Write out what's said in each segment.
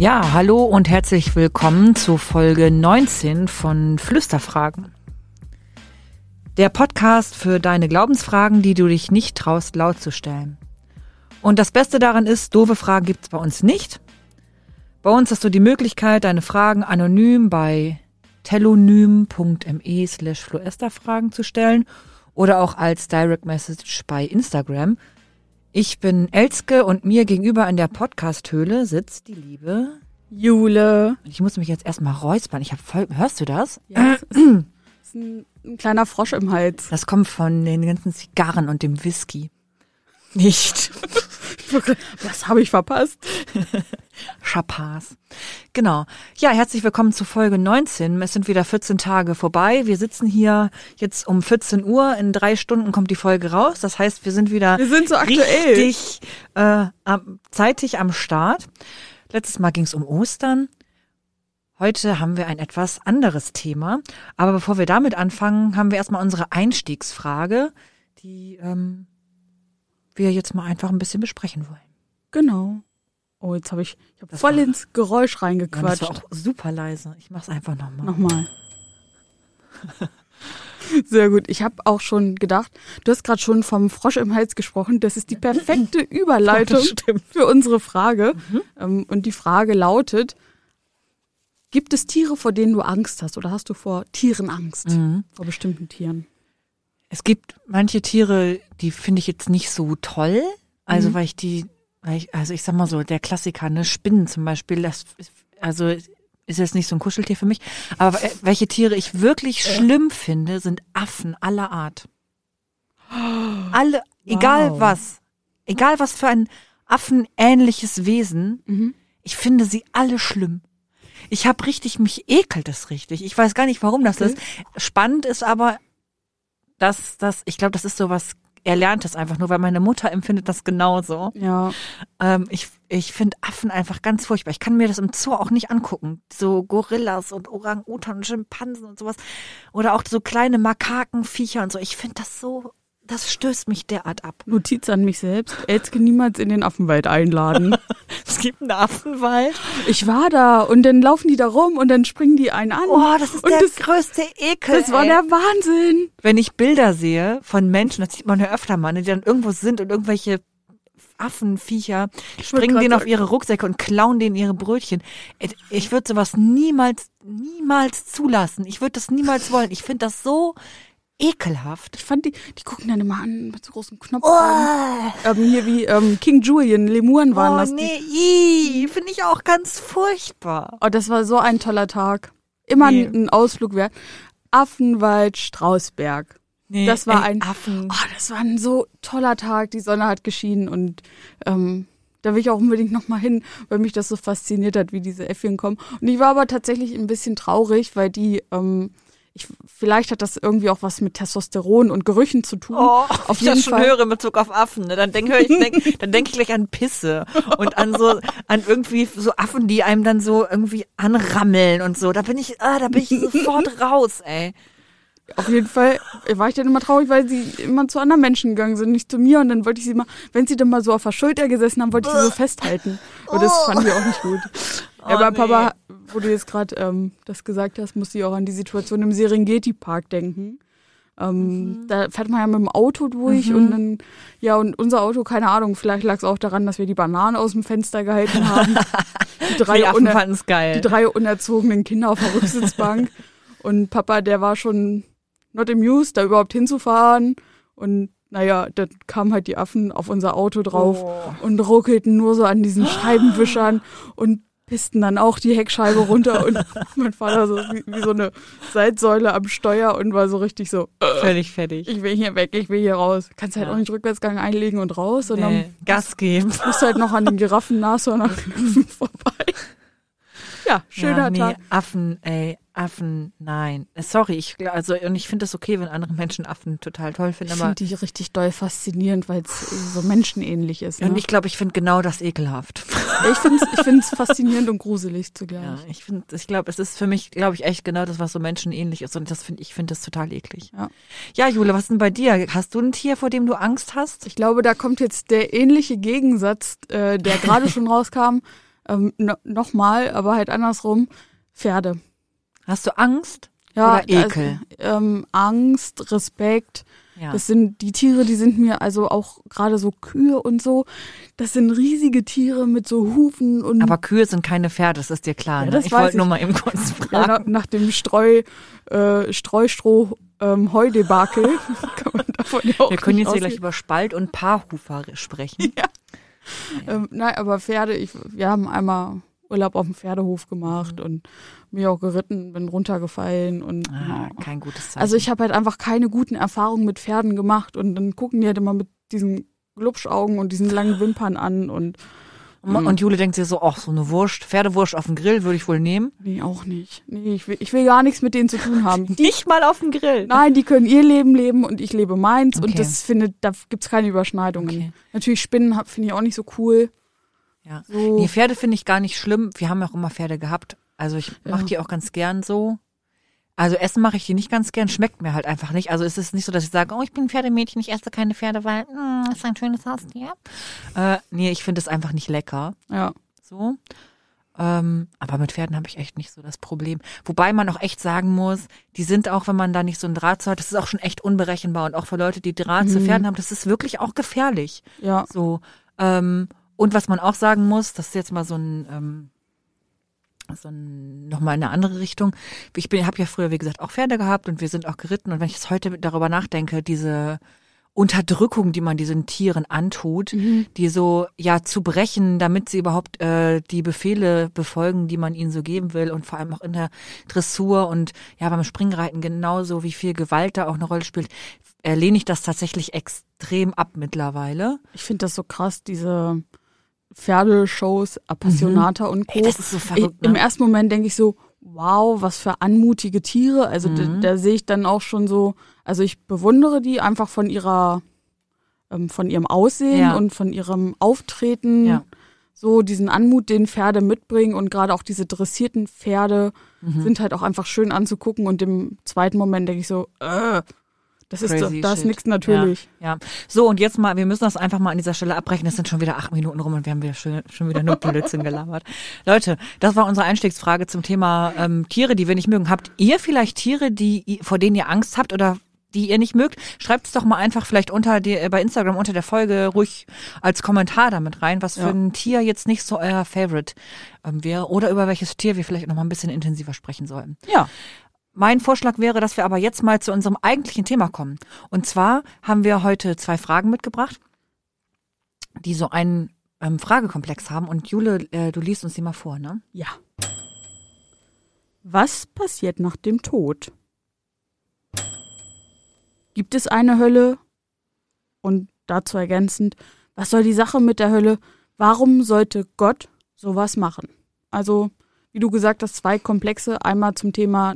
Ja, hallo und herzlich willkommen zu Folge 19 von Flüsterfragen. Der Podcast für deine Glaubensfragen, die du dich nicht traust, laut zu stellen. Und das Beste daran ist, doofe Fragen gibt's bei uns nicht. Bei uns hast du die Möglichkeit, deine Fragen anonym bei telonym.me slash Fragen zu stellen oder auch als Direct Message bei Instagram. Ich bin Elske und mir gegenüber in der Podcast-Höhle sitzt die liebe Jule. Ich muss mich jetzt erstmal räuspern. Ich hab voll, hörst du das? Ja, das ist, ist ein, ein kleiner Frosch im Hals. Das kommt von den ganzen Zigarren und dem Whisky. Nicht. Was habe ich verpasst? Chapas. Genau. Ja, herzlich willkommen zu Folge 19. Es sind wieder 14 Tage vorbei. Wir sitzen hier jetzt um 14 Uhr. In drei Stunden kommt die Folge raus. Das heißt, wir sind wieder Wir sind so aktuell. richtig äh, zeitig am Start. Letztes Mal ging es um Ostern. Heute haben wir ein etwas anderes Thema. Aber bevor wir damit anfangen, haben wir erstmal unsere Einstiegsfrage, die ähm, wir jetzt mal einfach ein bisschen besprechen wollen. Genau. Oh, jetzt habe ich, ich hab Das voll war- ins Geräusch Ja, das reingequatscht. war auch super leise. Ich mach's einfach nochmal. Nochmal. Sehr gut. Ich habe auch schon gedacht, du hast gerade schon vom Frosch im Hals gesprochen. Das ist die perfekte Überleitung für unsere Frage. Ähm, Und die Frage lautet, gibt es Tiere, vor denen du Angst hast oder hast du vor Tieren Angst? Mhm. Vor bestimmten Tieren? Es gibt manche Tiere, die finde ich jetzt nicht so toll. Also Mhm. weil ich die, weil ich, also ich sag mal so, der Klassiker, ne, Spinnen zum Beispiel, das ist, also ist jetzt nicht so ein Kuscheltier für mich. Aber welche Tiere ich wirklich schlimm finde, sind Affen aller Art. Alle, egal Wow. was, egal was für ein affenähnliches Wesen, Mhm. ich finde sie alle schlimm. Ich habe richtig, mich ekelt es richtig. Ich weiß gar nicht, warum das Okay. ist. Spannend ist aber, dass das, ich glaube, das ist sowas Erlerntes einfach nur, weil meine Mutter empfindet das genauso. Ja. Ähm, ich ich finde Affen einfach ganz furchtbar. Ich kann mir das im Zoo auch nicht angucken. So Gorillas und Orang-Utan und Schimpansen und sowas. Oder auch so kleine Makakenviecher und so. Ich finde das so, das stößt mich derart ab. Notiz an mich selbst. Elske niemals in den Affenwald einladen. Es gibt einen Affenwald. Ich war da und dann laufen die da rum und dann springen die einen an. Oh, das ist und der das, größte Ekel. das war ey. der Wahnsinn. wenn ich Bilder sehe von Menschen, das sieht man ja öfter mal, ne, die dann irgendwo sind und irgendwelche Affenviecher springen denen auf ihre Rucksäcke und klauen denen ihre Brötchen. Ich würde sowas niemals, niemals zulassen. Ich würde das niemals wollen. Ich finde das so ekelhaft. Ich fand die, die gucken dann immer an mit so großen Knopfaugen. Ähm, hier wie ähm, King Julian, Lemuren waren oh das. Nee, finde ich auch ganz furchtbar. Oh, das war so ein toller Tag. Immer Nee. ein, Ausflug wert. Affenwald, Strausberg. Nee, Das war ein- Affen. Oh, das war ein so toller Tag. Die Sonne hat geschienen und ähm, da will ich auch unbedingt noch mal hin, weil mich das so fasziniert hat, wie diese Äffchen kommen. Und ich war aber tatsächlich ein bisschen traurig, weil die, ähm, ich, vielleicht hat das irgendwie auch was mit Testosteron und Gerüchen zu tun. Oh, Auf ich jeden das schon Fall. höre in Bezug auf Affen, ne? dann denke ich, denk, dann denke ich gleich an Pisse und an so, an irgendwie so Affen, die einem dann so irgendwie anrammeln und so. Da bin ich, ah, da bin ich sofort raus, ey. Auf jeden Fall war ich dann immer traurig, weil sie immer zu anderen Menschen gegangen sind, nicht zu mir. Und dann wollte ich sie mal, wenn sie dann mal so auf der Schulter gesessen haben, wollte ich sie so festhalten. Und das fand ich auch nicht gut. Oh, Aber nee. Papa, wo du jetzt gerade ähm, das gesagt hast, musste ich auch an die Situation im Serengeti-Park denken. Ähm, Da fährt man ja mit dem Auto durch und dann, ja, und unser Auto, keine Ahnung, vielleicht lag es auch daran, dass wir die Bananen aus dem Fenster gehalten haben. Die drei, Die Affen uner fanden es geil. die drei unerzogenen Kinder auf der Rücksitzbank. und Papa, der war schon not amused, da überhaupt hinzufahren. Und naja, dann kamen halt die Affen auf unser Auto drauf Oh. und ruckelten nur so an diesen Scheibenwischern und pissten dann auch die Heckscheibe runter. Und mein Vater so wie, wie so eine Seitsäule am Steuer und war so richtig so, Völlig fertig. ich will hier weg, ich will hier raus. Kannst halt Ja. auch nicht Rückwärtsgang einlegen und raus. Und Nee, dann Gas geben. musst halt noch an den Giraffen, Nashörnern vorbei. Ja, schöner ja, nee, Tag. Affen, ey, Affen, nein. Äh, Sorry, ich, also, und ich finde es okay, wenn andere Menschen Affen total toll finden, Ich finde die richtig doll faszinierend, weil es so menschenähnlich ist. Ne? und ich glaube, ich finde genau das ekelhaft. Ich finde es ich find's faszinierend und gruselig zugleich. Ja, ich finde, ich glaube, es ist für mich, glaube ich, echt genau das, was so menschenähnlich ist. Und das finde ich finde das total eklig. Ja. ja, Jule, was ist denn bei dir? Hast du ein Tier, vor dem du Angst hast? Ich glaube, da kommt jetzt der ähnliche Gegensatz, äh, der gerade schon rauskam, ähm, no, nochmal, aber halt andersrum. Pferde. Hast du Angst? Ja, Oder Ekel? Also, ähm, Angst, Respekt. Ja. Das sind die Tiere, die sind mir also auch gerade so Kühe und so. Das sind riesige Tiere mit so Hufen und Aber Kühe sind keine Pferde, das ist dir klar. Ja, ne? das Ich wollte nur mal eben kurz ja, fragen. nach, nach dem Streu, äh, Streustroh ähm, Heudebakel kann man davon ja auch Wir können jetzt hier gleich über Spalt und Paarhufer sprechen. Ähm, nein, aber Pferde, ich, wir haben einmal Urlaub auf dem Pferdehof gemacht Mhm. und mich auch geritten, bin runtergefallen und Ah, ja. kein gutes Zeichen. also ich habe halt einfach keine guten Erfahrungen mit Pferden gemacht und dann gucken die halt immer mit diesen Glubschaugen und diesen langen Wimpern an und und, und Jule denkt sich so, ach, so eine Wurst, Pferdewurst auf dem Grill würde ich wohl nehmen. nee, auch nicht. Nee, ich will, ich will gar nichts mit denen zu tun haben. Die, Nicht mal auf dem Grill. nein, die können ihr Leben leben und ich lebe meins Okay. und das findet, da gibt's keine Überschneidungen. Okay. Natürlich Spinnen finde ich auch nicht so cool. Ja. So. Nee, Pferde finde ich gar nicht schlimm. Wir haben ja auch immer Pferde gehabt. Also ich mache Ja. die auch ganz gern so. Also essen mache ich die nicht ganz gern, schmeckt mir halt einfach nicht. Also es ist nicht so, dass ich sage, oh, ich bin ein Pferdemädchen, ich esse keine Pferde, weil mm, ist ein schönes Haustier. Äh, nee, ich finde es einfach nicht lecker. Ja. So. Ähm, aber mit Pferden habe ich echt nicht so das Problem. Wobei man auch echt sagen muss, die sind auch, wenn man da nicht so ein Draht zu hat, das ist auch schon echt unberechenbar. Und auch für Leute, die Draht zu Mhm. Pferden haben, das ist wirklich auch gefährlich. Ja. So. Ähm, und was man auch sagen muss, das ist jetzt mal so ein, ähm, so ein, nochmal in eine andere Richtung. Ich bin, habe ja früher, wie gesagt, auch Pferde gehabt und wir sind auch geritten. Und wenn ich jetzt heute darüber nachdenke, diese Unterdrückung, die man diesen Tieren antut, die so ja zu brechen, damit sie überhaupt äh, die Befehle befolgen, die man ihnen so geben will und vor allem auch in der Dressur und ja beim Springreiten genauso wie viel Gewalt da auch eine Rolle spielt, äh, lehne ich das tatsächlich extrem ab mittlerweile. Ich finde das so krass, diese Pferdeshows, Appassionata und Co. Mhm. Ey, das ist so verrückt, ich, Im ne? ersten Moment denke ich so, wow, was für anmutige Tiere. Also da, Mhm. da sehe ich dann auch schon so, also ich bewundere die einfach von ihrer, ähm, von ihrem Aussehen Ja. und von ihrem Auftreten. Ja. So diesen Anmut, den Pferde mitbringen und gerade auch diese dressierten Pferde Mhm. sind halt auch einfach schön anzugucken und im zweiten Moment denke ich so, äh, das ist, das ist nichts natürlich. Ja, ja. So, und jetzt mal, wir müssen das einfach mal an dieser Stelle abbrechen. Es sind schon wieder acht Minuten rum und wir haben wieder schön, schon wieder nur Blödsinn gelabert. Leute, das war unsere Einstiegsfrage zum Thema ähm, Tiere, die wir nicht mögen. Habt ihr vielleicht Tiere, die vor denen ihr Angst habt oder die ihr nicht mögt? Schreibt es doch mal einfach vielleicht unter die, äh, bei Instagram unter der Folge ruhig als Kommentar damit rein, was für Ja. ein Tier jetzt nicht so euer Favorite ähm, wäre oder über welches Tier wir vielleicht noch mal ein bisschen intensiver sprechen sollten. Ja. Mein Vorschlag wäre, dass wir aber jetzt mal zu unserem eigentlichen Thema kommen. Und zwar haben wir heute zwei Fragen mitgebracht, die so einen ähm, Fragekomplex haben. Und Jule, äh, du liest uns die mal vor, ne? Ja. Was passiert nach dem Tod? Gibt es eine Hölle? Und dazu ergänzend, was soll die Sache mit der Hölle? Warum sollte Gott sowas machen? Also, wie du gesagt hast, zwei Komplexe. Einmal zum Thema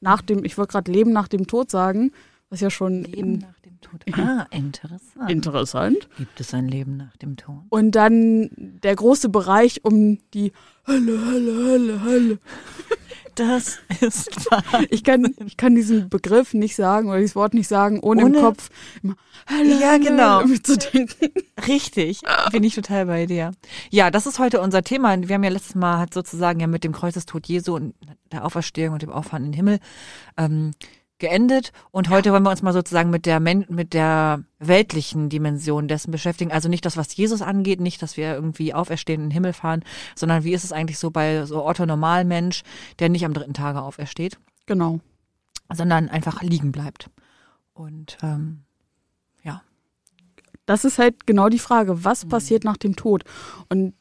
nach dem, ich wollte gerade Leben nach dem Tod sagen, was ja schon in, nach dem Tod. Ah, interessant. interessant. Gibt es ein Leben nach dem Tod? Und dann der große Bereich um die Hölle, Hölle, Hölle, Hölle. Das ist wahr. Ich kann, ich kann diesen Begriff nicht sagen oder dieses Wort nicht sagen, ohne, Ohne- im Kopf immer Ja, genau. Hölle mitzudenken. Richtig, bin ich total bei dir. Ja, das ist heute unser Thema. Wir haben ja letztes Mal hat sozusagen ja mit dem Kreuzestod Jesu und der Auferstehung und dem Auffahren in den Himmel ähm, geendet. Und heute wollen wir uns mal sozusagen mit der Men mit der weltlichen Dimension dessen beschäftigen. Also nicht das, was Jesus angeht, nicht, dass wir irgendwie auferstehen in den Himmel fahren, sondern wie ist es eigentlich so bei so Otto Normalmensch, der nicht am dritten Tage aufersteht, Genau. sondern einfach liegen bleibt. Und ähm, ja, Das ist halt genau die Frage, was Mhm. passiert nach dem Tod? Und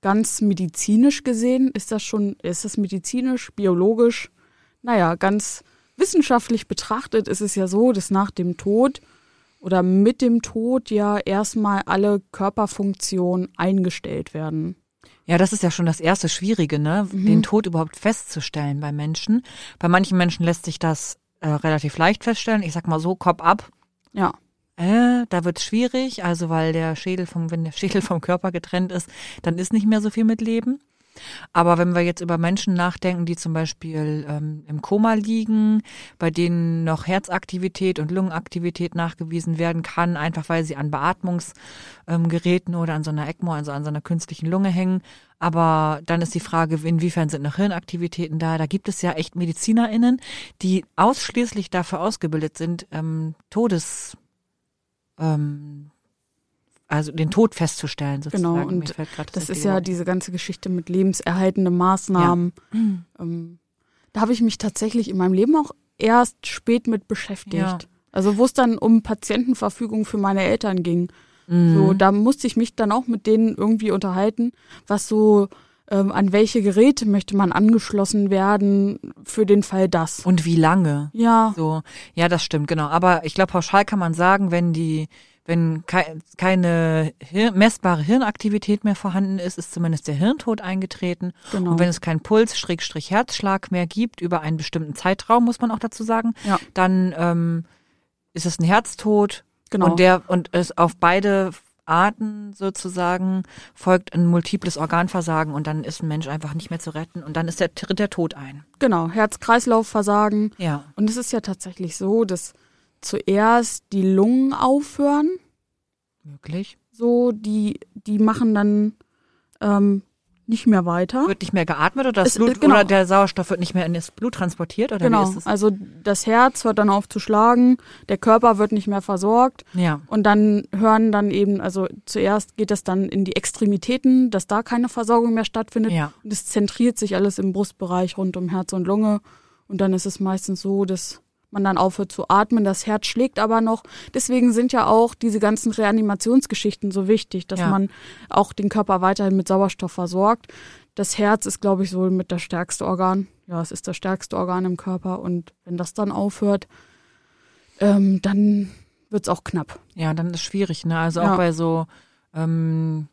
ganz medizinisch gesehen ist das schon, ist das medizinisch, biologisch, naja, ganz wissenschaftlich betrachtet ist es ja so, dass nach dem Tod oder mit dem Tod ja erstmal alle Körperfunktionen eingestellt werden. Ja, das ist ja schon das erste Schwierige, ne? Den Tod überhaupt festzustellen bei Menschen. Bei manchen Menschen lässt sich das äh, relativ leicht feststellen. Ich sag mal so, Kopf ab. Ja. Äh, da wird's schwierig, also weil der Schädel vom, wenn der Schädel vom Körper getrennt ist, dann ist nicht mehr so viel mit Leben. Aber wenn wir jetzt über Menschen nachdenken, die zum Beispiel ähm, im Koma liegen, bei denen noch Herzaktivität und Lungenaktivität nachgewiesen werden kann, einfach weil sie an Beatmungsgeräten ähm, oder an so einer ECMO, also an so einer künstlichen Lunge hängen. Aber dann ist die Frage, inwiefern sind noch Hirnaktivitäten da? Da gibt es ja echt MedizinerInnen, die ausschließlich dafür ausgebildet sind, ähm, Todes ähm, also den Tod festzustellen sozusagen. Genau, und das, das ist ja diese ganze Geschichte mit lebenserhaltenden Maßnahmen. Ja. Ähm, da habe ich mich tatsächlich in meinem Leben auch erst spät mit beschäftigt. Ja. Also wo es dann um Patientenverfügung für meine Eltern ging. Mhm. So, da musste ich mich dann auch mit denen irgendwie unterhalten, was so ähm, an welche Geräte möchte man angeschlossen werden für den Fall das. Und wie lange? Ja. So, ja, das stimmt, genau. Aber ich glaube, pauschal kann man sagen, wenn die wenn keine messbare Hirnaktivität mehr vorhanden ist, ist zumindest der Hirntod eingetreten. Genau. Und wenn es keinen Puls, Schrägstrich Herzschlag mehr gibt über einen bestimmten Zeitraum, muss man auch dazu sagen, ja. dann ähm, ist es ein Herztod. Genau. Und der und es auf beide Arten sozusagen folgt ein multiples Organversagen und dann ist ein Mensch einfach nicht mehr zu retten und dann ist der tritt der Tod ein. Genau, Herz-Kreislauf-Versagen. Ja. Und es ist ja tatsächlich so, dass zuerst die Lungen aufhören. Möglich. So, die, die machen dann ähm, nicht mehr weiter. Wird nicht mehr geatmet oder das es, Blut genau. oder der Sauerstoff wird nicht mehr in das Blut transportiert oder genau. wie ist das? Also das Herz hört dann auf zu schlagen, der Körper wird nicht mehr versorgt. Ja. Und dann hören dann eben, also zuerst geht es dann in die Extremitäten, dass da keine Versorgung mehr stattfindet. Ja. Und es zentriert sich alles im Brustbereich rund um Herz und Lunge. Und dann ist es meistens so, dass man dann aufhört zu atmen, das Herz schlägt aber noch. Deswegen sind ja auch diese ganzen Reanimationsgeschichten so wichtig, dass ja. man auch den Körper weiterhin mit Sauerstoff versorgt. Das Herz ist, glaube ich, so mit das stärkste Organ. Ja, es ist das stärkste Organ im Körper und wenn das dann aufhört, ähm, dann wird's auch knapp. Ja, dann ist es schwierig, ne? Also auch ja. bei so ähm,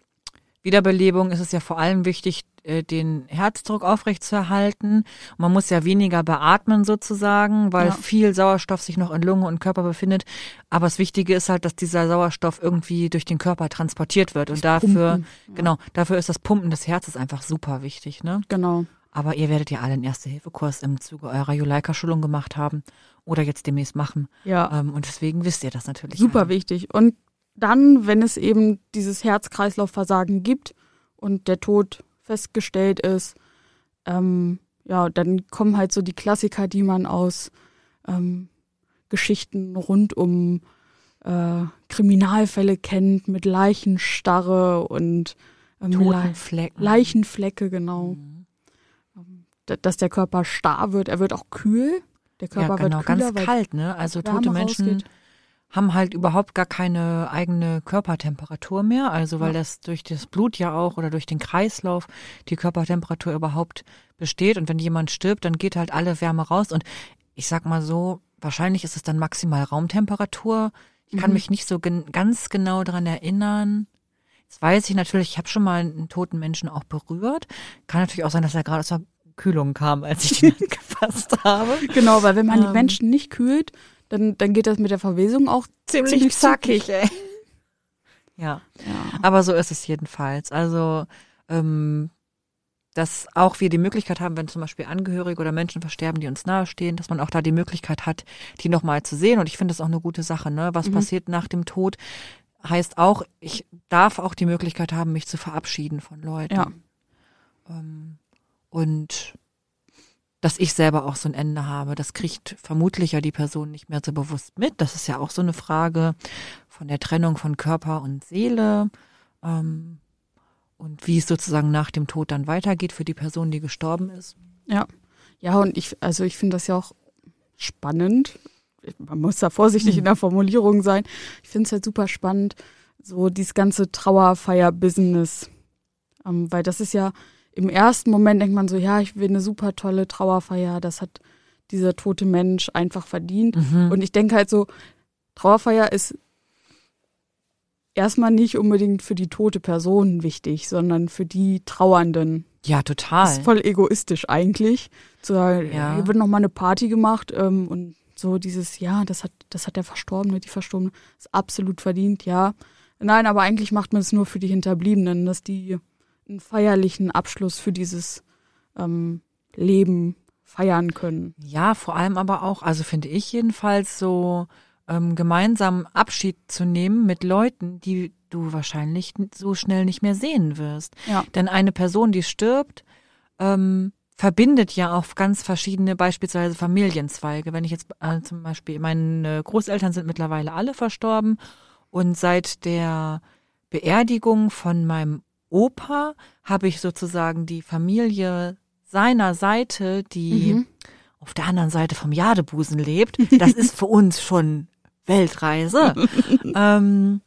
Wiederbelebung ist es ja vor allem wichtig, äh, den Herzdruck aufrechtzuerhalten. Man muss ja weniger beatmen sozusagen, weil ja. viel Sauerstoff sich noch in Lunge und Körper befindet. Aber das Wichtige ist halt, dass dieser Sauerstoff irgendwie durch den Körper transportiert wird. Und dafür, Pumpen. genau, dafür ist das Pumpen des Herzens einfach super wichtig, ne? Genau. Aber ihr werdet ja alle einen Erste-Hilfe-Kurs im Zuge eurer Juleika-Schulung gemacht haben oder jetzt demnächst machen. Ja. Ähm, und deswegen wisst ihr das natürlich. Super alle. wichtig. Und dann, wenn es eben dieses Herz-Kreislauf-Versagen gibt und der Tod festgestellt ist, ähm, ja, dann kommen halt so die Klassiker, die man aus ähm, Geschichten rund um äh, Kriminalfälle kennt, mit Leichenstarre und ähm, Totenflecken. Leichenflecke, genau. Mhm. Ähm, dass der Körper starr wird, er wird auch kühl. Der Körper ja, genau, wird kühler, ganz kalt, ne? Also tote Menschen rausgeht haben halt überhaupt gar keine eigene Körpertemperatur mehr, also weil ja. das durch das Blut ja auch oder durch den Kreislauf die Körpertemperatur überhaupt besteht und wenn jemand stirbt, dann geht halt alle Wärme raus und ich sag mal so, wahrscheinlich ist es dann maximal Raumtemperatur. Ich kann mhm. mich nicht so gen ganz genau dran erinnern. Jetzt weiß ich natürlich, ich habe schon mal einen toten Menschen auch berührt. Kann natürlich auch sein, dass er gerade aus der Kühlung kam, als ich ihn gefasst habe. Genau, weil wenn man ähm, die Menschen nicht kühlt, dann, dann geht das mit der Verwesung auch ziemlich, ziemlich zackig, ey. Ja. ja. Aber so ist es jedenfalls. Also, ähm, dass auch wir die Möglichkeit haben, wenn zum Beispiel Angehörige oder Menschen versterben, die uns nahestehen, dass man auch da die Möglichkeit hat, die nochmal zu sehen. Und ich finde das auch eine gute Sache, ne? Was mhm. passiert nach dem Tod? Heißt auch, ich darf auch die Möglichkeit haben, mich zu verabschieden von Leuten. Ja. Ähm, und dass ich selber auch so ein Ende habe. Das kriegt vermutlich ja die Person nicht mehr so bewusst mit. Das ist ja auch so eine Frage von der Trennung von Körper und Seele ähm, und wie es sozusagen nach dem Tod dann weitergeht für die Person, die gestorben ist. Ja, ja und ich, also ich finde das ja auch spannend. Man muss da vorsichtig hm. in der Formulierung sein. Ich finde es halt super spannend, so dieses ganze Trauerfeier-Business, ähm, weil das ist ja im ersten Moment denkt man so, ja, ich will eine super tolle Trauerfeier, das hat dieser tote Mensch einfach verdient. Mhm. Und ich denke halt so, Trauerfeier ist erstmal nicht unbedingt für die tote Person wichtig, sondern für die Trauernden. Ja, total. Das ist voll egoistisch eigentlich, zu sagen, ja. hier wird noch mal eine Party gemacht ähm, und so dieses, ja, das hat, das hat der Verstorbene, die Verstorbene, ist absolut verdient, ja. Nein, aber eigentlich macht man es nur für die Hinterbliebenen, dass die einen feierlichen Abschluss für dieses ähm, Leben feiern können. Ja, vor allem aber auch, also finde ich jedenfalls so ähm, gemeinsam Abschied zu nehmen mit Leuten, die du wahrscheinlich so schnell nicht mehr sehen wirst. Ja. Denn eine Person, die stirbt, ähm, verbindet ja auch ganz verschiedene, beispielsweise Familienzweige. Wenn ich jetzt äh, zum Beispiel, meine Großeltern sind mittlerweile alle verstorben und seit der Beerdigung von meinem Opa habe ich sozusagen die Familie seiner Seite, die mhm. auf der anderen Seite vom Jadebusen lebt. Das ist für uns schon Weltreise. ähm,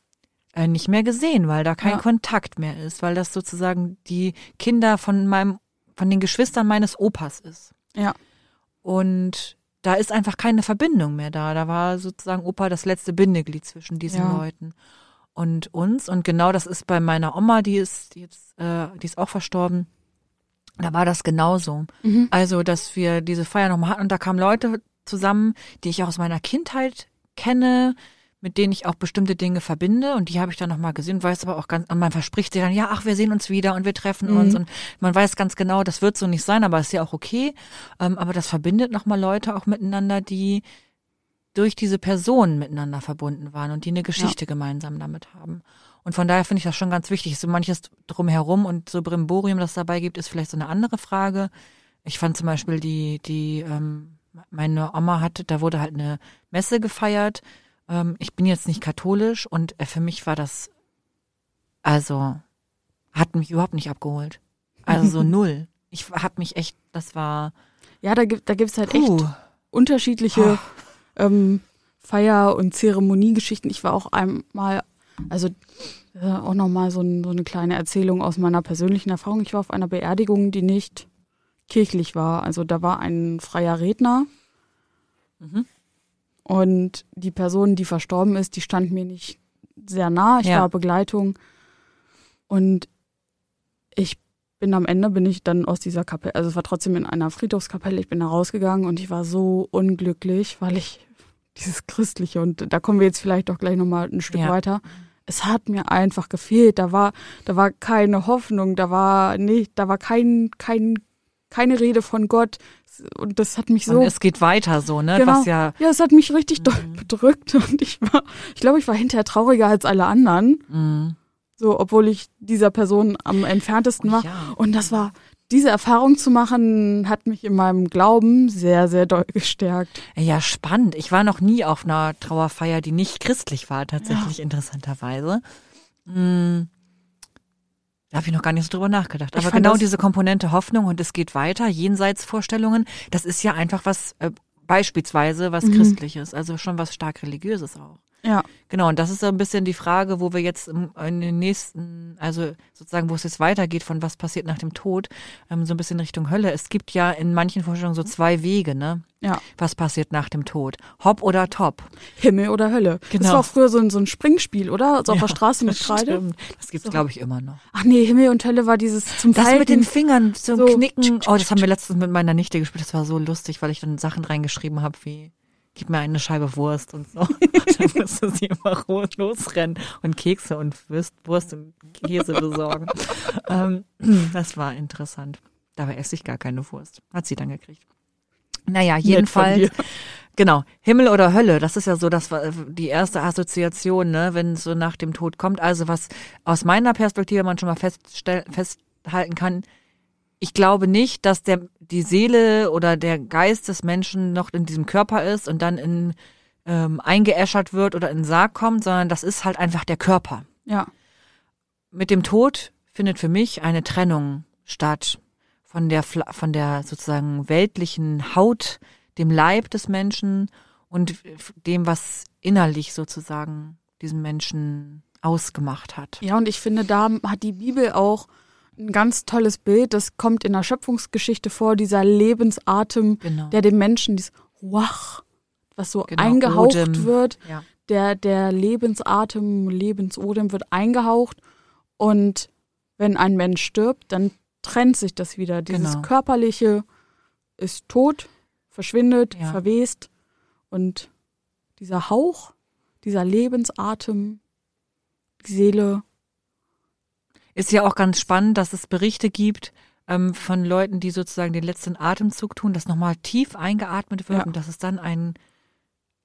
äh, nicht mehr gesehen, weil da kein ja. Kontakt mehr ist, weil das sozusagen die Kinder von meinem von den Geschwistern meines Opas ist. Ja. Und da ist einfach keine Verbindung mehr da. Da war sozusagen Opa das letzte Bindeglied zwischen diesen ja. Leuten und uns. Und genau das ist bei meiner Oma, die ist jetzt, äh, die ist auch verstorben. Da war das genauso. Mhm. Also, dass wir diese Feier nochmal hatten und da kamen Leute zusammen, die ich auch aus meiner Kindheit kenne, mit denen ich auch bestimmte Dinge verbinde und die habe ich dann nochmal gesehen, weiß aber auch ganz, und man verspricht sich dann, ja, ach, wir sehen uns wieder und wir treffen mhm. uns und man weiß ganz genau, das wird so nicht sein, aber ist ja auch okay. Ähm, aber das verbindet nochmal Leute auch miteinander, die durch diese Personen miteinander verbunden waren und die eine Geschichte ja. gemeinsam damit haben. Und von daher finde ich das schon ganz wichtig. So manches drumherum und so Brimborium, das dabei gibt, ist vielleicht so eine andere Frage. Ich fand zum Beispiel die, die, ähm, meine Oma hatte, da wurde halt eine Messe gefeiert ähm, ich bin jetzt nicht katholisch und äh, für mich war das, also, hat mich überhaupt nicht abgeholt. Also so null. Ich habe mich echt, das war. Ja, da gibt da gibt's halt puh. echt unterschiedliche oh. Ähm, Feier- und Zeremoniegeschichten. Ich war auch einmal, also äh, auch nochmal so, ein, so eine kleine Erzählung aus meiner persönlichen Erfahrung. Ich war auf einer Beerdigung, die nicht kirchlich war. Also da war ein freier Redner. Mhm. Und die Person, die verstorben ist, die stand mir nicht sehr nah. Ich ja. war Begleitung. Und ich bin am Ende, bin ich dann aus dieser Kapelle, also es war trotzdem in einer Friedhofskapelle, ich bin da rausgegangen und ich war so unglücklich, weil ich dieses Christliche und da kommen wir jetzt vielleicht doch gleich nochmal ein Stück ja. weiter. Es hat mir einfach gefehlt. Da war, da war keine Hoffnung, da war nicht, da war kein, kein, keine Rede von Gott und das hat mich so. Und es geht weiter so, ne? Genau. Was ja, ja, es hat mich richtig doll mhm. bedrückt und ich war, ich glaube, ich war hinterher trauriger als alle anderen. Mhm. So, obwohl ich dieser Person am entferntesten oh, war. Ja. Und das war, diese Erfahrung zu machen, hat mich in meinem Glauben sehr, sehr doll gestärkt. Ja, spannend. Ich war noch nie auf einer Trauerfeier, die nicht christlich war, tatsächlich ja. interessanterweise. Mhm. Da habe ich noch gar nicht so drüber nachgedacht. Aber genau diese Komponente Hoffnung und es geht weiter, Jenseitsvorstellungen, das ist ja einfach was, äh, beispielsweise was mhm. Christliches, also schon was stark Religiöses auch. Ja. Genau, und das ist so ein bisschen die Frage, wo wir jetzt in den nächsten, also sozusagen, wo es jetzt weitergeht, von was passiert nach dem Tod, ähm, so ein bisschen Richtung Hölle. Es gibt ja in manchen Vorstellungen so zwei Wege, ne? Ja. Was passiert nach dem Tod? Hopp oder top? Himmel oder Hölle. Genau. Das war früher so ein, so ein Springspiel, oder? Also auf ja, der Straße mit Kreide. Das gibt's, so. glaube ich, immer noch. Ach nee, Himmel und Hölle war dieses zum Das Falten. mit den Fingern, so, so Knicken. Oh, das haben wir letztens mit meiner Nichte gespielt. Das war so lustig, weil ich dann Sachen reingeschrieben habe wie gib mir eine Scheibe Wurst und so. dann musste sie immer losrennen und Kekse und Wurst, Wurst und Käse besorgen. ähm, das war interessant. Dabei esse ich gar keine Wurst. Hat sie dann gekriegt. Naja, jedenfalls. Genau, Himmel oder Hölle, das ist ja so das die erste Assoziation, ne, wenn es so nach dem Tod kommt. Also was aus meiner Perspektive man schon mal festhalten kann, ich glaube nicht, dass der, die Seele oder der Geist des Menschen noch in diesem Körper ist und dann in, ähm, eingeäschert wird oder in den Sarg kommt, sondern das ist halt einfach der Körper. Ja. Mit dem Tod findet für mich eine Trennung statt von der, von der sozusagen weltlichen Haut, dem Leib des Menschen und dem, was innerlich sozusagen diesen Menschen ausgemacht hat. Ja, und ich finde, da hat die Bibel auch ein ganz tolles Bild, das kommt in der Schöpfungsgeschichte vor, dieser Lebensatem, genau. der dem Menschen, dieses Wach, was so genau, eingehaucht Odem. wird, ja. der, der Lebensatem, Lebensodem wird eingehaucht und wenn ein Mensch stirbt, dann trennt sich das wieder. Dieses genau. körperliche ist tot, verschwindet, ja. verwest Und dieser Hauch, dieser Lebensatem, die Seele. Ist ja auch ganz spannend, dass es Berichte gibt ähm, von Leuten, die sozusagen den letzten Atemzug tun, dass nochmal tief eingeatmet wird Ja. und dass es dann ein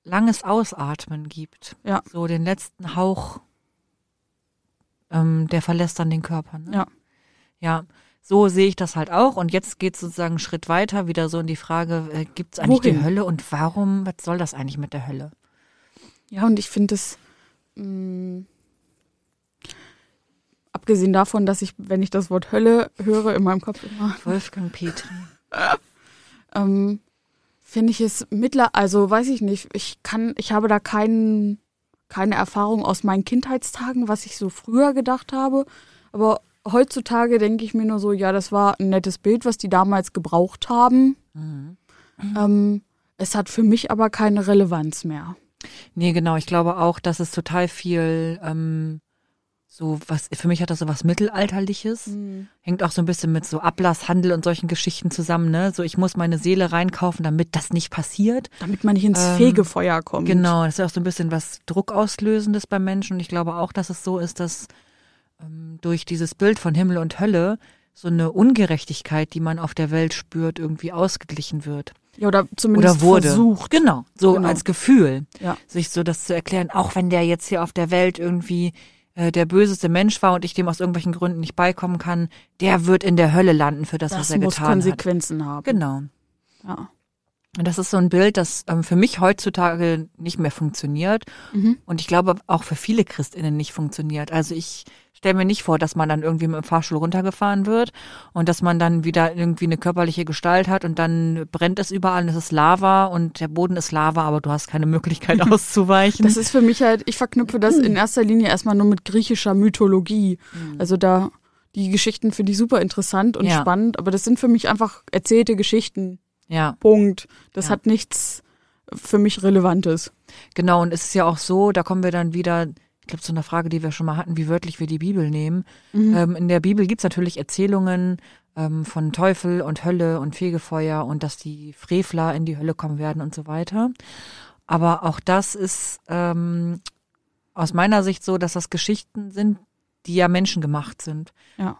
langes Ausatmen gibt. Ja. So den letzten Hauch, ähm, der verlässt dann den Körper. Ne? Ja. Ja, so sehe ich das halt auch. Und jetzt geht es sozusagen einen Schritt weiter, wieder so in die Frage, äh, gibt es eigentlich die Wohin? Hölle und warum, was soll das eigentlich mit der Hölle? Ja, und ich finde es, mh, abgesehen davon, dass ich, wenn ich das Wort Hölle höre, in meinem Kopf immer, Wolfgang Petri. ähm, finde ich es mittler, also weiß ich nicht, ich kann, ich habe da keinen, keine Erfahrung aus meinen Kindheitstagen, was ich so früher gedacht habe, aber heutzutage denke ich mir nur so, ja, das war ein nettes Bild, was die damals gebraucht haben. Mhm. Ähm, es hat für mich aber keine Relevanz mehr. Nee, genau. Ich glaube auch, dass es total viel ähm, so was, für mich hat das so was Mittelalterliches. Hängt auch so ein bisschen mit so Ablasshandel und solchen Geschichten zusammen, ne? So, ich muss meine Seele reinkaufen, damit das nicht passiert. Damit man nicht ins Ähm, Fegefeuer kommt. Genau, das ist auch so ein bisschen was Druckauslösendes beim Menschen. Und ich glaube auch, dass es so ist, dass ähm, durch dieses Bild von Himmel und Hölle so eine Ungerechtigkeit, die man auf der Welt spürt, irgendwie ausgeglichen wird. Ja, oder zumindest Oder wurde. versucht. Genau, so Genau. als Gefühl. Ja. Sich so das zu erklären, auch wenn der jetzt hier auf der Welt irgendwie der böseste Mensch war und ich dem aus irgendwelchen Gründen nicht beikommen kann, der wird in der Hölle landen für das, Das was er muss getan hat. Konsequenzen haben. Genau. Ja. Und das ist so ein Bild, das ähm, für mich heutzutage nicht mehr funktioniert Mhm. und ich glaube auch für viele Christinnen nicht funktioniert. Also ich stelle mir nicht vor, dass man dann irgendwie mit dem Fahrstuhl runtergefahren wird und dass man dann wieder irgendwie eine körperliche Gestalt hat und dann brennt es überall und es ist Lava und der Boden ist Lava, aber du hast keine Möglichkeit auszuweichen. Das ist für mich halt, ich verknüpfe das in erster Linie erstmal nur mit griechischer Mythologie. Also da, die Geschichten finde ich super interessant und Ja. spannend, aber das sind für mich einfach erzählte Geschichten. ja. Punkt. Das Ja. hat nichts für mich Relevantes. Genau, und es ist ja auch so, da kommen wir dann wieder, ich glaube, zu einer Frage, die wir schon mal hatten, wie wörtlich wir die Bibel nehmen. Ähm, in der Bibel gibt's natürlich Erzählungen ähm, von Teufel und Hölle und Fegefeuer und dass die Frevler in die Hölle kommen werden und so weiter. Aber auch das ist ähm, aus meiner Sicht so, dass das Geschichten sind, die ja menschengemacht sind. Ja.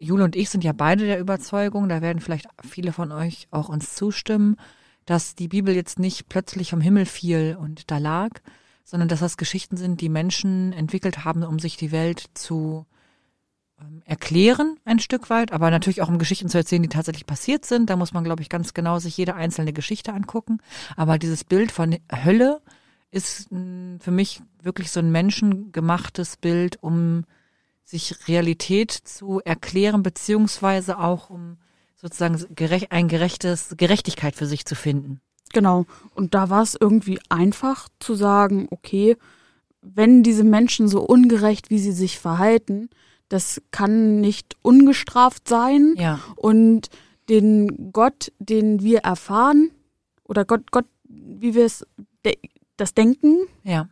Jule und ich sind ja beide der Überzeugung, da werden vielleicht viele von euch auch uns zustimmen, dass die Bibel jetzt nicht plötzlich vom Himmel fiel und da lag, sondern dass das Geschichten sind, die Menschen entwickelt haben, um sich die Welt zu ähm, erklären, ein Stück weit, aber natürlich auch um Geschichten zu erzählen, die tatsächlich passiert sind. Da muss man, glaube ich, ganz genau sich jede einzelne Geschichte angucken. Aber dieses Bild von Hölle ist mh, für mich wirklich so ein menschengemachtes Bild, um sich Realität zu erklären, beziehungsweise auch um sozusagen gerecht, ein gerechtes Gerechtigkeit für sich zu finden. Genau. Und da war es irgendwie einfach zu sagen, okay, wenn diese Menschen so ungerecht, wie sie sich verhalten, das kann nicht ungestraft sein. Ja, Und den Gott, den wir erfahren, oder Gott, Gott, wie wir es, de das denken, ja,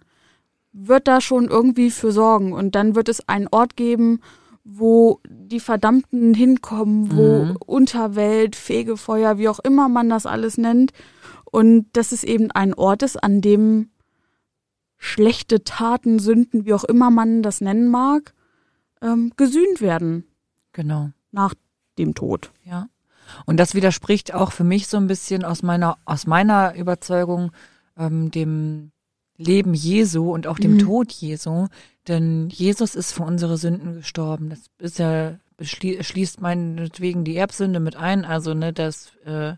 wird da schon irgendwie für sorgen. Und dann wird es einen Ort geben, wo die Verdammten hinkommen, wo Mhm. Unterwelt, Fegefeuer, wie auch immer man das alles nennt. Und dass es eben ein Ort ist, an dem schlechte Taten, Sünden, wie auch immer man das nennen mag, ähm, gesühnt werden genau. nach dem Tod. Ja. Und das widerspricht auch für mich so ein bisschen aus meiner, aus meiner Überzeugung ähm, dem Leben Jesu und auch dem Mhm. Tod Jesu. Denn Jesus ist für unsere Sünden gestorben. Das ist ja, schließt meinetwegen die Erbsünde mit ein, also ne, das äh,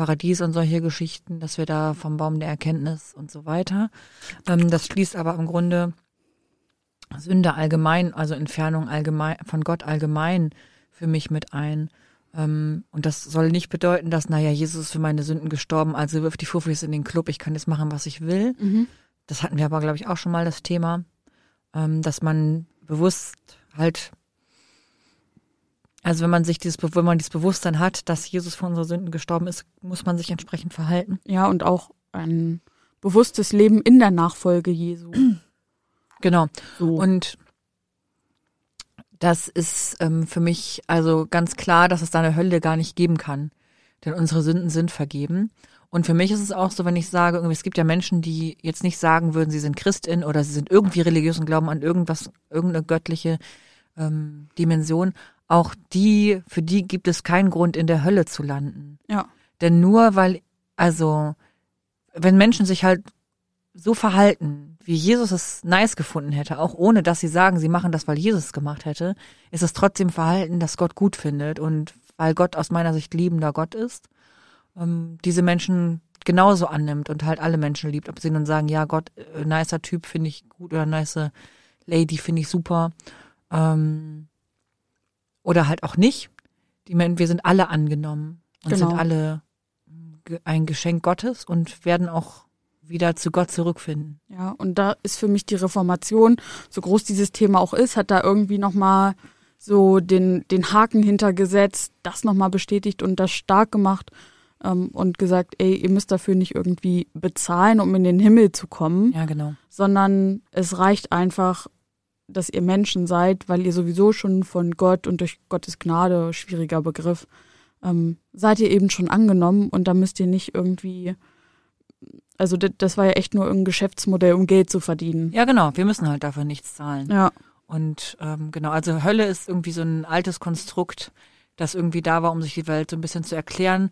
Paradies und solche Geschichten, dass wir da vom Baum der Erkenntnis und so weiter. Ähm, das schließt aber im Grunde Sünde allgemein, also Entfernung allgemein, von Gott allgemein für mich mit ein. Ähm, und das soll nicht bedeuten, dass, naja, Jesus ist für meine Sünden gestorben, also wirf die Fuffis in den Club, ich kann jetzt machen, was ich will. Das hatten wir aber, glaube ich, auch schon mal das Thema, ähm, dass man bewusst halt, also wenn man sich dieses, wenn man dieses Bewusstsein hat, dass Jesus für unsere Sünden gestorben ist, muss man sich entsprechend verhalten. Ja, und auch ein bewusstes Leben in der Nachfolge Jesu. Genau. So. Und das ist ähm, für mich also ganz klar, dass es da eine Hölle gar nicht geben kann. Denn unsere Sünden sind vergeben. Und für mich ist es auch so, wenn ich sage, irgendwie, es gibt ja Menschen, die jetzt nicht sagen würden, sie sind Christin oder sie sind irgendwie religiös und glauben an irgendwas, irgendeine göttliche ähm, Dimension. Auch die, für die gibt es keinen Grund, in der Hölle zu landen. Ja. Denn nur weil, also, wenn Menschen sich halt so verhalten, wie Jesus es nice gefunden hätte, auch ohne dass sie sagen, sie machen das, weil Jesus es gemacht hätte, ist es trotzdem Verhalten, das Gott gut findet und weil Gott aus meiner Sicht liebender Gott ist, ähm, diese Menschen genauso annimmt und halt alle Menschen liebt, ob sie nun sagen, ja Gott, äh, nicer Typ finde ich gut oder nice Lady finde ich super, ähm, oder halt auch nicht. Die Men wir sind alle angenommen und Genau. sind alle ein Geschenk Gottes und werden auch wieder zu Gott zurückfinden. Ja, und da ist für mich die Reformation, so groß dieses Thema auch ist, hat da irgendwie nochmal so den, den Haken hintergesetzt, das nochmal bestätigt und das stark gemacht ähm, und gesagt, ey, ihr müsst dafür nicht irgendwie bezahlen, um in den Himmel zu kommen, Ja, genau. sondern es reicht einfach, dass ihr Menschen seid, weil ihr sowieso schon von Gott und durch Gottes Gnade, schwieriger Begriff, ähm, seid ihr eben schon angenommen und da müsst ihr nicht irgendwie, also das, das war ja echt nur ein Geschäftsmodell, um Geld zu verdienen. Ja, genau. Wir müssen halt dafür nichts zahlen. Ja, Und ähm, genau, also Hölle ist irgendwie so ein altes Konstrukt, das irgendwie da war, um sich die Welt so ein bisschen zu erklären,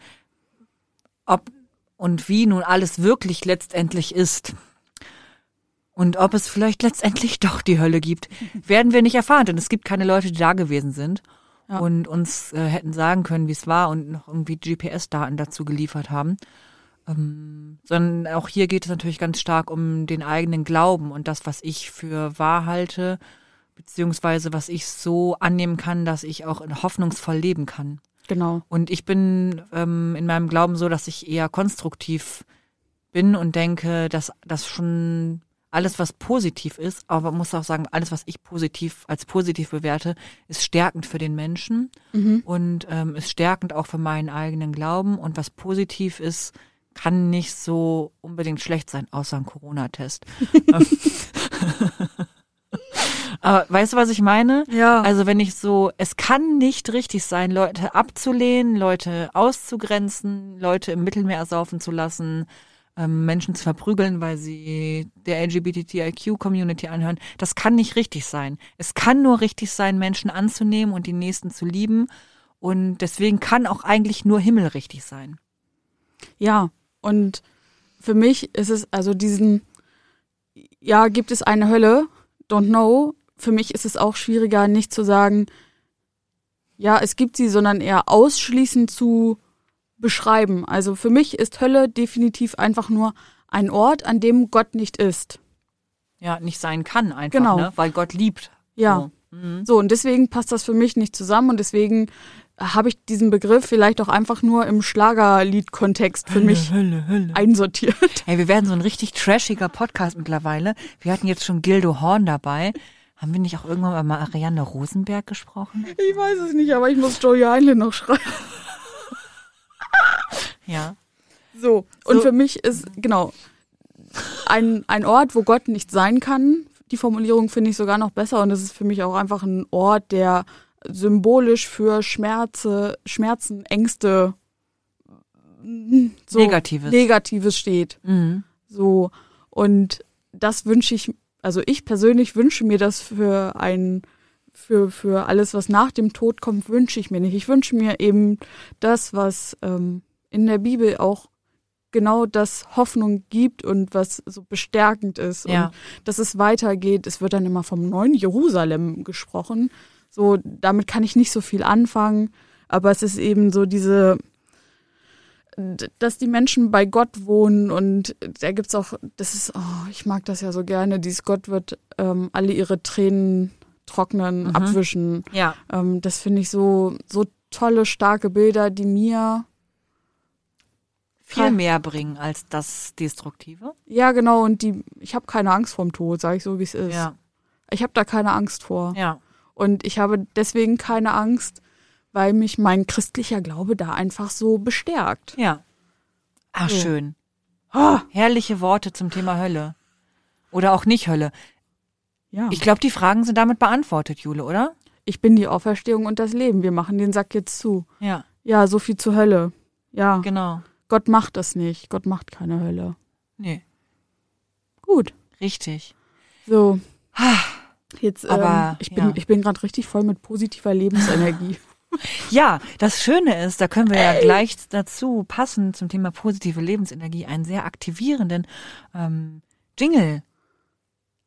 ob und wie nun alles wirklich letztendlich ist. Und ob es vielleicht letztendlich doch die Hölle gibt, werden wir nicht erfahren, denn es gibt keine Leute, die da gewesen sind Ja. und uns äh, hätten sagen können, wie es war und noch irgendwie GPS-Daten dazu geliefert haben. Ähm, sondern auch hier geht es natürlich ganz stark um den eigenen Glauben und das, was ich für wahr halte, beziehungsweise was ich so annehmen kann, dass ich auch hoffnungsvoll leben kann. genau. Und ich bin ähm, in meinem Glauben so, dass ich eher konstruktiv bin und denke, dass das schon alles, was positiv ist, aber man muss auch sagen, alles, was ich positiv als positiv bewerte, ist stärkend für den Menschen Mhm. und ähm, ist stärkend auch für meinen eigenen Glauben. Und was positiv ist, kann nicht so unbedingt schlecht sein, außer ein Corona-Test. Aber weißt du, was ich meine? Ja. Also wenn ich so, es kann nicht richtig sein, Leute abzulehnen, Leute auszugrenzen, Leute im Mittelmeer saufen zu lassen, ähm, Menschen zu verprügeln, weil sie der LGBTIQ-Community anhören. Das kann nicht richtig sein. Es kann nur richtig sein, Menschen anzunehmen und die Nächsten zu lieben. Und deswegen kann auch eigentlich nur Himmel richtig sein. Ja, und für mich ist es also diesen, ja, gibt es eine Hölle? Don't know. Für mich ist es auch schwieriger, nicht zu sagen, ja, es gibt sie, sondern eher ausschließend zu beschreiben. Also für mich ist Hölle definitiv einfach nur ein Ort, an dem Gott nicht ist. Ja, nicht sein kann einfach, Genau. ne? weil Gott liebt. Ja. So. Mhm. So, und deswegen passt das für mich nicht zusammen und deswegen habe ich diesen Begriff vielleicht auch einfach nur im Schlagerlied-Kontext für mich Hölle, Hölle. einsortiert. Hey, wir werden so ein richtig trashiger Podcast mittlerweile. Wir hatten jetzt schon Gildo Horn dabei. Haben wir nicht auch irgendwann mal mit Marianne Rosenberg gesprochen? Ich weiß es nicht, aber ich muss Joey Heinlein noch schreiben. Ja. So, und So. für mich ist, genau, ein, ein Ort, wo Gott nicht sein kann. Die Formulierung finde ich sogar noch besser und es ist für mich auch einfach ein Ort, der symbolisch für Schmerze, Schmerzen, Ängste, so Negatives. Negatives steht. Mhm. So, und das wünsche ich, also ich persönlich wünsche mir das für ein, für, für alles, was nach dem Tod kommt, wünsche ich mir nicht. Ich wünsche mir eben das, was ähm, in der Bibel auch genau das Hoffnung gibt und was so bestärkend ist Ja. und dass es weitergeht. Es wird dann immer vom neuen Jerusalem gesprochen. So, damit kann ich nicht so viel anfangen, aber es ist eben so diese, dass die Menschen bei Gott wohnen und da gibt's auch, das ist, oh, ich mag das ja so gerne, dieses Gott wird ähm, alle ihre Tränen trocknen, Mhm. abwischen. Ja. Ähm, das finde ich so, so tolle, starke Bilder, die mir, Viel mehr bringen als das Destruktive. ja genau, und die, ich habe keine Angst vorm Tod, sage ich so, wie es ist. Ja. Ich habe da keine Angst vor. Ja. Und ich habe deswegen keine Angst, weil mich mein christlicher Glaube da einfach so bestärkt. Ja. Ach, So. schön. Ah, Herrliche Worte zum Thema Hölle. Oder auch nicht Hölle. Ja. Ich glaube, die Fragen sind damit beantwortet, Jule, oder? Ich bin die Auferstehung und das Leben. Wir machen den Sack jetzt zu. Ja, Ja, so viel zur Hölle. Ja, genau. Gott macht das nicht. Gott macht keine Hölle. Nee, Gut. richtig. So. Jetzt, ähm, Aber, ich bin, ja. ich bin gerade richtig voll mit positiver Lebensenergie. Ja, das Schöne ist, da können wir ja gleich dazu passend zum Thema positive Lebensenergie einen sehr aktivierenden ähm, Jingle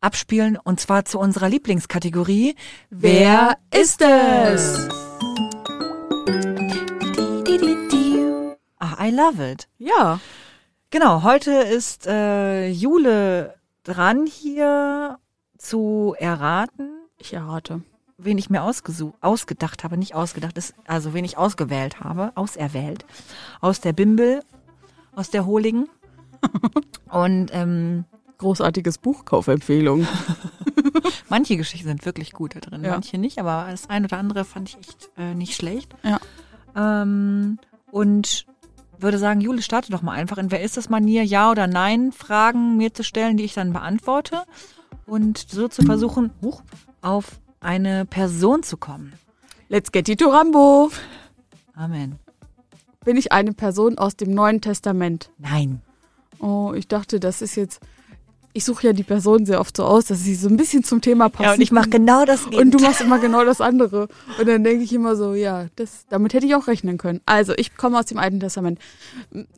abspielen und zwar zu unserer Lieblingskategorie Wer ist es? Ah, I love it. ja. Genau, heute ist äh, Jule dran hier zu erraten, Ich errate. wen ich mir ausgesucht, ausgedacht habe, nicht ausgedacht, ist, also wen ich ausgewählt habe, auserwählt, aus der Bimbel, aus der Holigen. Und ähm, Großartiges Buch, Kaufempfehlung. manche Geschichten sind wirklich gut da drin, Ja. manche nicht, aber das ein oder andere fand ich echt äh, nicht schlecht. Ja. Ähm, und würde sagen, Jule, starte doch mal einfach in Wer ist das Manier, Ja oder Nein, Fragen mir zu stellen, die ich dann beantworte. Und so zu versuchen, huch, auf eine Person zu kommen. Let's get it to Rambo. Amen. Bin ich eine Person aus dem Neuen Testament? Nein. Oh, ich dachte, das ist jetzt. Ich suche ja die Person sehr oft so aus, dass sie so ein bisschen zum Thema passt. Ja, und ich mache genau das Und du machst immer genau das andere. Und dann denke ich immer so, ja, das, damit hätte ich auch rechnen können. Also, ich komme aus dem Alten Testament.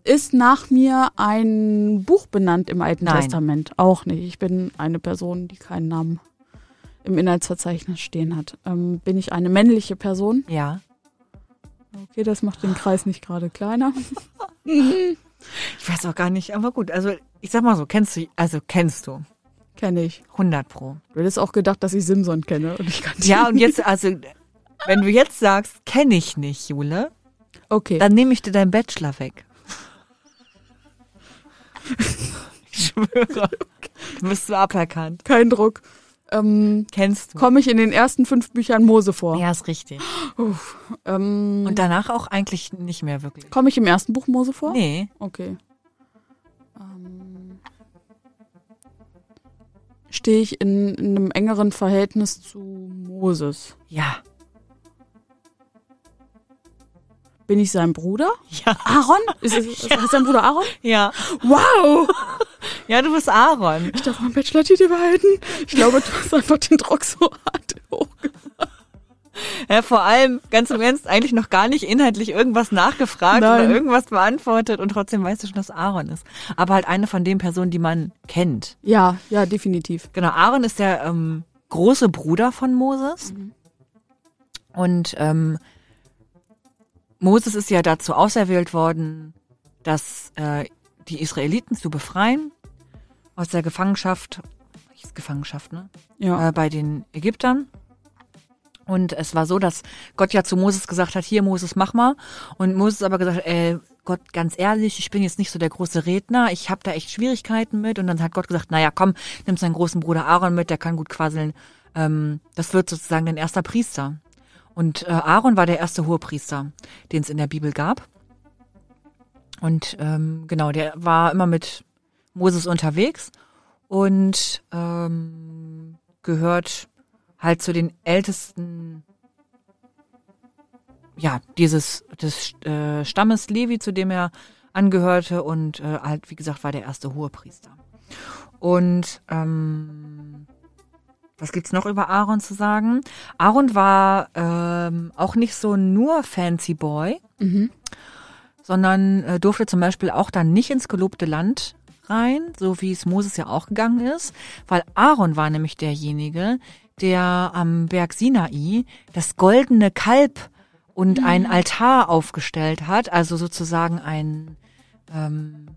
Ist nach mir ein Buch benannt im Alten Nein. Testament? Auch nicht. Ich bin eine Person, die keinen Namen im Inhaltsverzeichnis stehen hat. Ähm, bin ich eine männliche Person? Ja. Okay, das macht den Kreis nicht gerade kleiner. Ich weiß auch gar nicht, aber gut. Also ich sag mal so, kennst du, also kennst du. Kenne ich. 100 pro. Du hättest auch gedacht, dass ich Simson kenne. Und ich kann Ja, und jetzt, also, wenn du jetzt sagst, kenne ich nicht, Jule, Okay. dann nehme ich dir deinen Bachelor weg. Ich schwöre. Du bist so aberkannt. Kein Druck. Ähm, Kennst du. Komme ich in den ersten fünf Büchern Mose vor? Ja, ist richtig. Ähm, Und danach auch eigentlich nicht mehr wirklich. Komme ich im ersten Buch Mose vor? Nee. Okay. Stehe ich in, in einem engeren Verhältnis zu Moses? Ja. Bin ich sein Bruder? Ja. Aaron? Ist, es, ist sein Bruder Aaron? Ja. Wow! Ja, du bist Aaron. Ich darf meinen Bachelor-Titel behalten. Ich glaube, du hast einfach den Druck so hart. Ja, vor allem, ganz im Ernst, eigentlich noch gar nicht inhaltlich irgendwas nachgefragt Nein. oder irgendwas beantwortet und trotzdem weißt du schon, dass Aaron ist. Aber halt eine von den Personen, die man kennt. Ja, ja, definitiv. Genau, Aaron ist der ähm, große Bruder von Moses. Und ähm, Moses ist ja dazu auserwählt worden, dass äh, die Israeliten zu befreien aus der Gefangenschaft, Gefangenschaft, ne? Ja. äh, bei den Ägyptern. Und es war so, dass Gott ja zu Moses gesagt hat, hier Moses, mach mal. Und Moses aber gesagt, äh, Gott, ganz ehrlich, ich bin jetzt nicht so der große Redner, ich habe da echt Schwierigkeiten mit. Und dann hat Gott gesagt, naja, komm, nimm seinen großen Bruder Aaron mit, der kann gut quasseln. Ähm, das wird sozusagen dein erster Priester. Und äh, Aaron war der erste Hohepriester, den es in der Bibel gab. Und ähm, genau, der war immer mit Moses unterwegs und ähm, gehört halt zu den ältesten, ja, dieses des äh, Stammes Levi, zu dem er angehörte und äh, halt, wie gesagt, war der erste Hohepriester. Und ähm, was gibt's noch über Aaron zu sagen? Aaron war ähm, auch nicht so nur Fancy Boy, Mhm. sondern äh, durfte zum Beispiel auch dann nicht ins gelobte Land rein, so wie es Moses ja auch gegangen ist, weil Aaron war nämlich derjenige, der am Berg Sinai das goldene Kalb und ein Altar aufgestellt hat, also sozusagen ein ähm,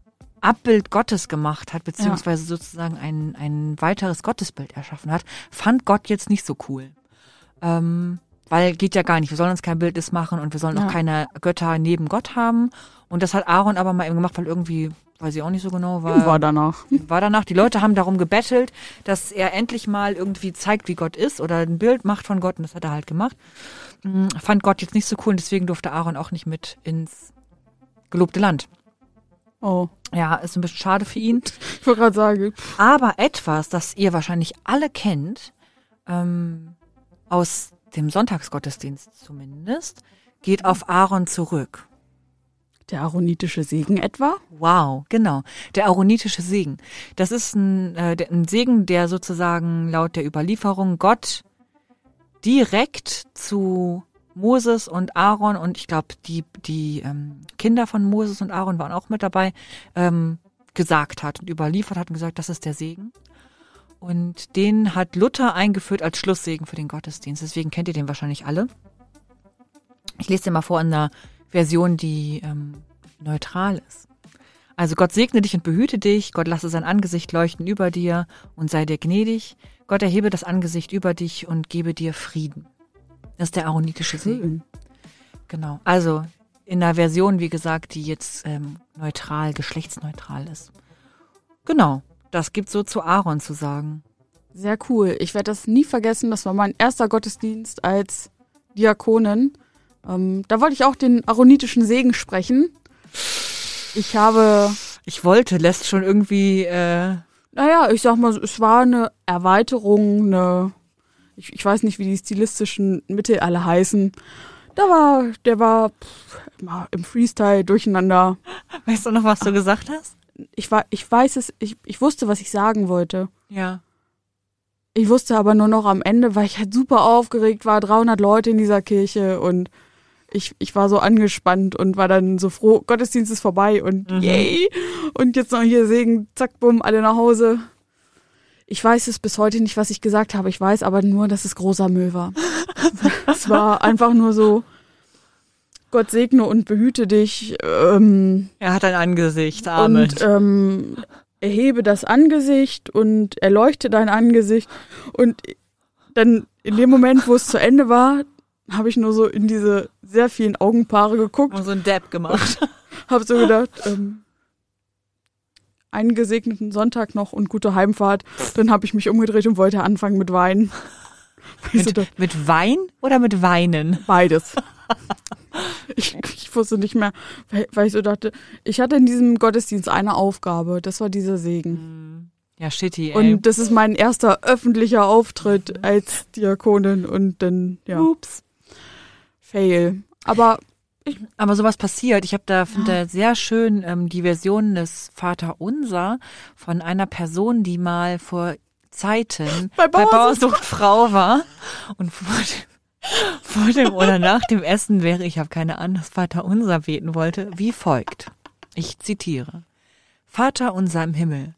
Abbild Gottes gemacht hat, beziehungsweise sozusagen ein, ein weiteres Gottesbild erschaffen hat, fand Gott jetzt nicht so cool. Ähm, weil geht ja gar nicht. Wir sollen uns kein Bildnis machen und wir sollen Ja. auch keine Götter neben Gott haben. Und das hat Aaron aber mal eben gemacht, weil irgendwie, weiß ich auch nicht so genau, war, War danach. war danach. Die Leute haben darum gebettelt, dass er endlich mal irgendwie zeigt, wie Gott ist oder ein Bild macht von Gott und das hat er halt gemacht. Hm, Fand Gott jetzt nicht so cool und deswegen durfte Aaron auch nicht mit ins gelobte Land. Oh. Ja, ist ein bisschen schade für ihn. Ich wollte gerade sagen. Aber etwas, das ihr wahrscheinlich alle kennt, ähm, aus dem Sonntagsgottesdienst zumindest, geht auf Aaron zurück. Der aaronitische Segen etwa? Wow, genau. Der aaronitische Segen. Das ist ein, äh, ein Segen, der sozusagen laut der Überlieferung Gott direkt zu Moses und Aaron und ich glaube, die, die ähm, Kinder von Moses und Aaron waren auch mit dabei, ähm, gesagt hat und überliefert hat und gesagt, das ist der Segen. Und den hat Luther eingeführt als Schlusssegen für den Gottesdienst. Deswegen kennt ihr den wahrscheinlich alle. Ich lese dir mal vor in einer Version, die ähm, neutral ist. Also Gott segne dich und behüte dich, Gott lasse sein Angesicht leuchten über dir und sei dir gnädig. Gott erhebe das Angesicht über dich und gebe dir Frieden. Das ist der aaronitische Segen. Genau. Also in einer Version, wie gesagt, die jetzt ähm, neutral, geschlechtsneutral ist. Genau. Das gibt so zu Aaron zu sagen. Sehr cool. Ich werde das nie vergessen. Das war mein erster Gottesdienst als Diakonin. Ähm, da wollte ich auch den aaronitischen Segen sprechen. Ich habe. Ich wollte, lässt schon irgendwie. Äh naja, ich sag mal, es war eine Erweiterung, eine. Ich, ich weiß nicht, wie die stilistischen Mittel alle heißen. Da war, der war pff, im Freestyle durcheinander. Weißt du noch, was du gesagt hast? Ich war, ich weiß es, ich, ich wusste, was ich sagen wollte. Ja. Ich wusste aber nur noch am Ende, weil ich halt super aufgeregt war, 300 Leute in dieser Kirche und ich, ich war so angespannt und war dann so froh, Gottesdienst ist vorbei und mhm. yay! Und jetzt noch hier Segen, zack, bumm, alle nach Hause. Ich weiß es bis heute nicht, was ich gesagt habe. Ich weiß aber nur, dass es großer Müll war. es war einfach nur so, Gott segne und behüte dich. Ähm, er hat ein Angesicht, Amen. Und ähm, erhebe das Angesicht und erleuchte dein Angesicht. Und dann in dem Moment, wo es zu Ende war, habe ich nur so in diese sehr vielen Augenpaare geguckt. Und so ein Depp gemacht. habe so gedacht, ähm, einen gesegneten Sonntag noch und gute Heimfahrt. Dann habe ich mich umgedreht und wollte anfangen mit Weinen. Mit, mit Wein oder mit Weinen? Beides. Ich, ich, wusste nicht mehr, weil, weil, ich so dachte, ich hatte in diesem Gottesdienst eine Aufgabe, das war dieser Segen. Hm. Ja, shitty, ey. Und das ist mein erster öffentlicher Auftritt als Diakonin und dann, ja. Ups. Fail. Aber ich, aber sowas passiert. Ich habe da finde ja. sehr schön ähm, die Version des Vater Unser von einer Person, die mal vor Zeiten bei, bei Bauersucht Frau war und vor dem, vor dem oder nach dem Essen wäre, ich habe keine Ahnung, das Vater Unser beten wollte, wie folgt. Ich zitiere. Vater unser im Himmel,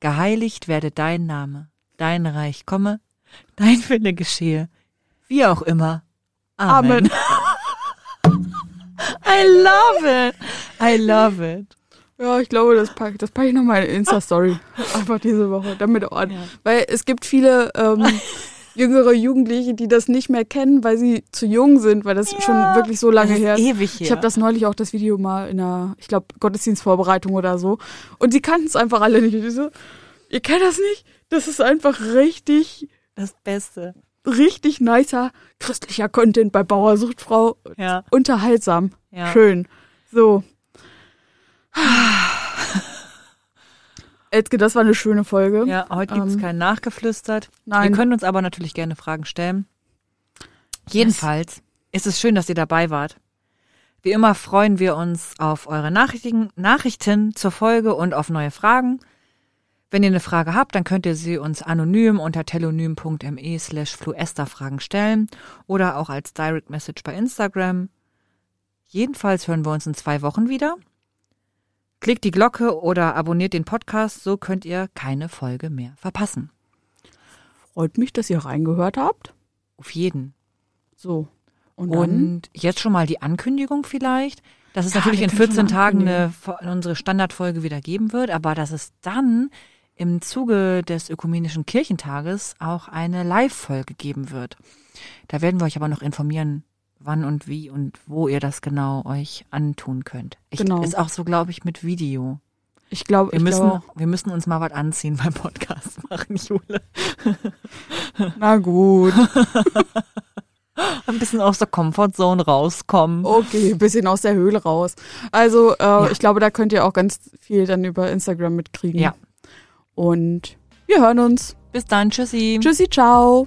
geheiligt werde dein Name, dein Reich komme, dein Wille geschehe, wie auch immer. Amen. Amen. I love it. I love it. Ja, ich glaube, das packe das pack ich nochmal in Insta-Story. Einfach diese Woche, damit auch an. Ja. Weil es gibt viele ähm, jüngere Jugendliche, die das nicht mehr kennen, weil sie zu jung sind, weil das ja. schon wirklich so lange her ist. Ewig her. Ich habe das neulich auch das Video mal in einer, ich glaube, Gottesdienstvorbereitung oder so. Und sie kannten es einfach alle nicht. Und ich so, ihr kennt das nicht? Das ist einfach richtig. Das Beste richtig nicer christlicher Content bei Bauersuchtfrau. Ja. Unterhaltsam. Ja. Schön. So. Elke, das war eine schöne Folge. Ja, heute gibt es ähm, kein Nachgeflüstert. Nein. Ihr könnt uns aber natürlich gerne Fragen stellen. Jedenfalls ist es schön, dass ihr dabei wart. Wie immer freuen wir uns auf eure Nachrichten, Nachrichten zur Folge und auf neue Fragen. Wenn ihr eine Frage habt, dann könnt ihr sie uns anonym unter telonym.me slash fluesterfragen stellen oder auch als Direct Message bei Instagram. Jedenfalls hören wir uns in zwei Wochen wieder. Klickt die Glocke oder abonniert den Podcast, so könnt ihr keine Folge mehr verpassen. Freut mich, dass ihr reingehört habt. Auf jeden. So. Und, und jetzt schon mal die Ankündigung vielleicht, dass es ja, natürlich in 14 Tagen eine, unsere Standardfolge wieder geben wird, aber dass es dann im Zuge des Ökumenischen Kirchentages auch eine Live-Folge geben wird. Da werden wir euch aber noch informieren, wann und wie und wo ihr das genau euch antun könnt. Ich, genau. Ist auch so, glaube ich, mit Video. Ich glaube, wir müssen, glaub, wir müssen uns mal was anziehen beim Podcast machen, Jule. Na gut. ein bisschen aus der Comfortzone rauskommen. Okay, ein bisschen aus der Höhle raus. Also, äh, ja. ich glaube, da könnt ihr auch ganz viel dann über Instagram mitkriegen. Ja, und wir hören uns. Bis dann. Tschüssi. Tschüssi, ciao.